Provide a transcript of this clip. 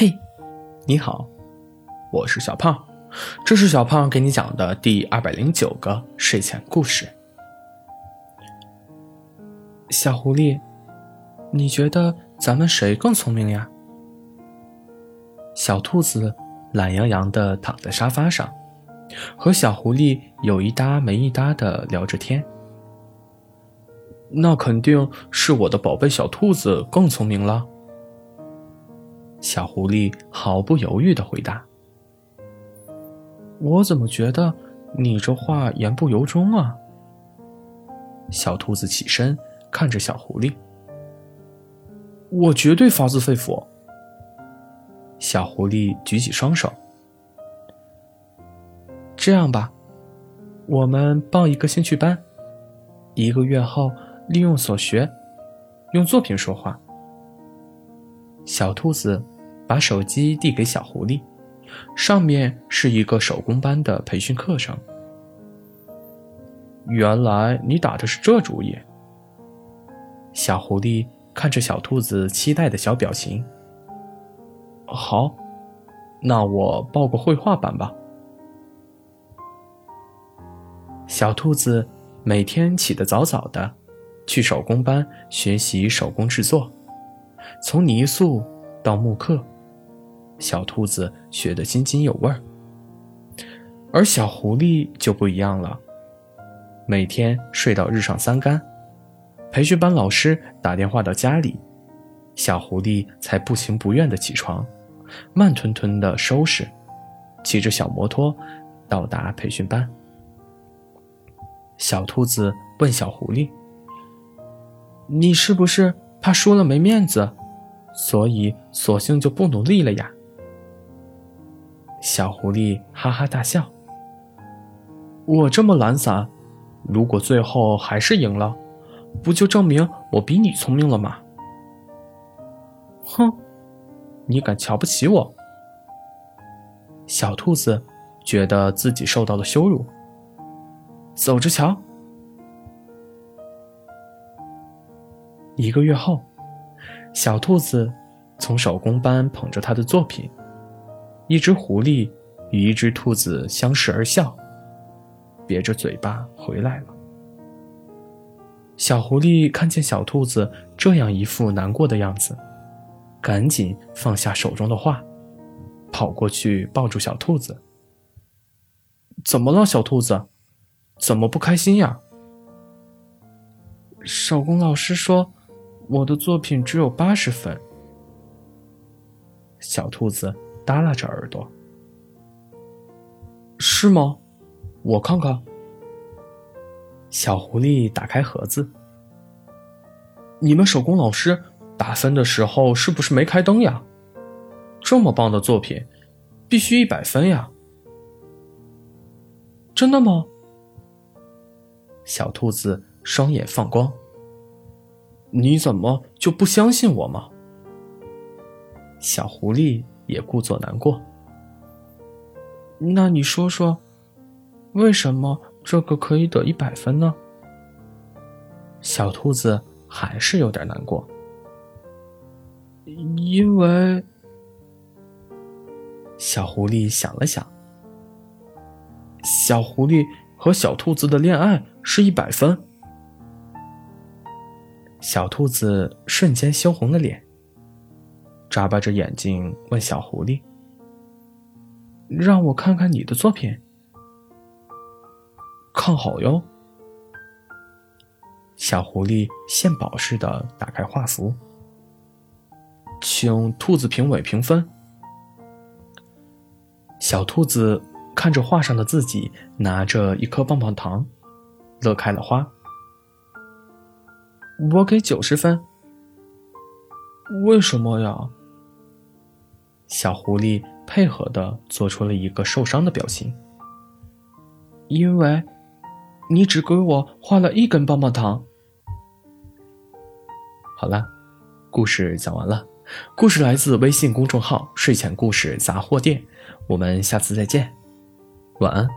嘿，你好，我是小胖，这是小胖给你讲的第二百零九个睡前故事。小狐狸，你觉得咱们谁更聪明呀？小兔子懒洋洋的躺在沙发上，和小狐狸有一搭没一搭的聊着天。那肯定是我的宝贝小兔子更聪明了。小狐狸毫不犹豫的回答：“我怎么觉得你这话言不由衷啊？”小兔子起身看着小狐狸：“我绝对发自肺腑。”小狐狸举起双手：“这样吧，我们报一个兴趣班，一个月后利用所学，用作品说话。”小兔子把手机递给小狐狸，上面是一个手工班的培训课程。原来你打的是这主意。小狐狸看着小兔子期待的小表情。好，那我报个绘画班吧。小兔子每天起得早早的，去手工班学习手工制作。从泥塑到木刻，小兔子学得津津有味儿。而小狐狸就不一样了，每天睡到日上三竿。培训班老师打电话到家里，小狐狸才不情不愿地起床，慢吞吞地收拾，骑着小摩托到达培训班。小兔子问小狐狸：“你是不是怕输了没面子？”所以，索性就不努力了呀。小狐狸哈哈大笑。我这么懒散，如果最后还是赢了，不就证明我比你聪明了吗？哼，你敢瞧不起我？小兔子觉得自己受到了羞辱。走着瞧。一个月后。小兔子从手工班捧着他的作品，一只狐狸与一只兔子相视而笑，瘪着嘴巴回来了。小狐狸看见小兔子这样一副难过的样子，赶紧放下手中的画，跑过去抱住小兔子。怎么了，小兔子？怎么不开心呀？手工老师说。我的作品只有八十分。小兔子耷拉着耳朵。是吗？我看看。小狐狸打开盒子。你们手工老师打分的时候是不是没开灯呀？这么棒的作品，必须一百分呀！真的吗？小兔子双眼放光。你怎么就不相信我吗？小狐狸也故作难过。那你说说，为什么这个可以得一百分呢？小兔子还是有点难过。因为，小狐狸想了想，小狐狸和小兔子的恋爱是一百分。小兔子瞬间羞红了脸，眨巴着眼睛问小狐狸：“让我看看你的作品。”“看好哟。”小狐狸献宝似的打开画幅，请兔子评委评分。小兔子看着画上的自己，拿着一颗棒棒糖，乐开了花。我给九十分。为什么呀？小狐狸配合的做出了一个受伤的表情。因为，你只给我画了一根棒棒糖。好了，故事讲完了。故事来自微信公众号“睡前故事杂货店”。我们下次再见，晚安。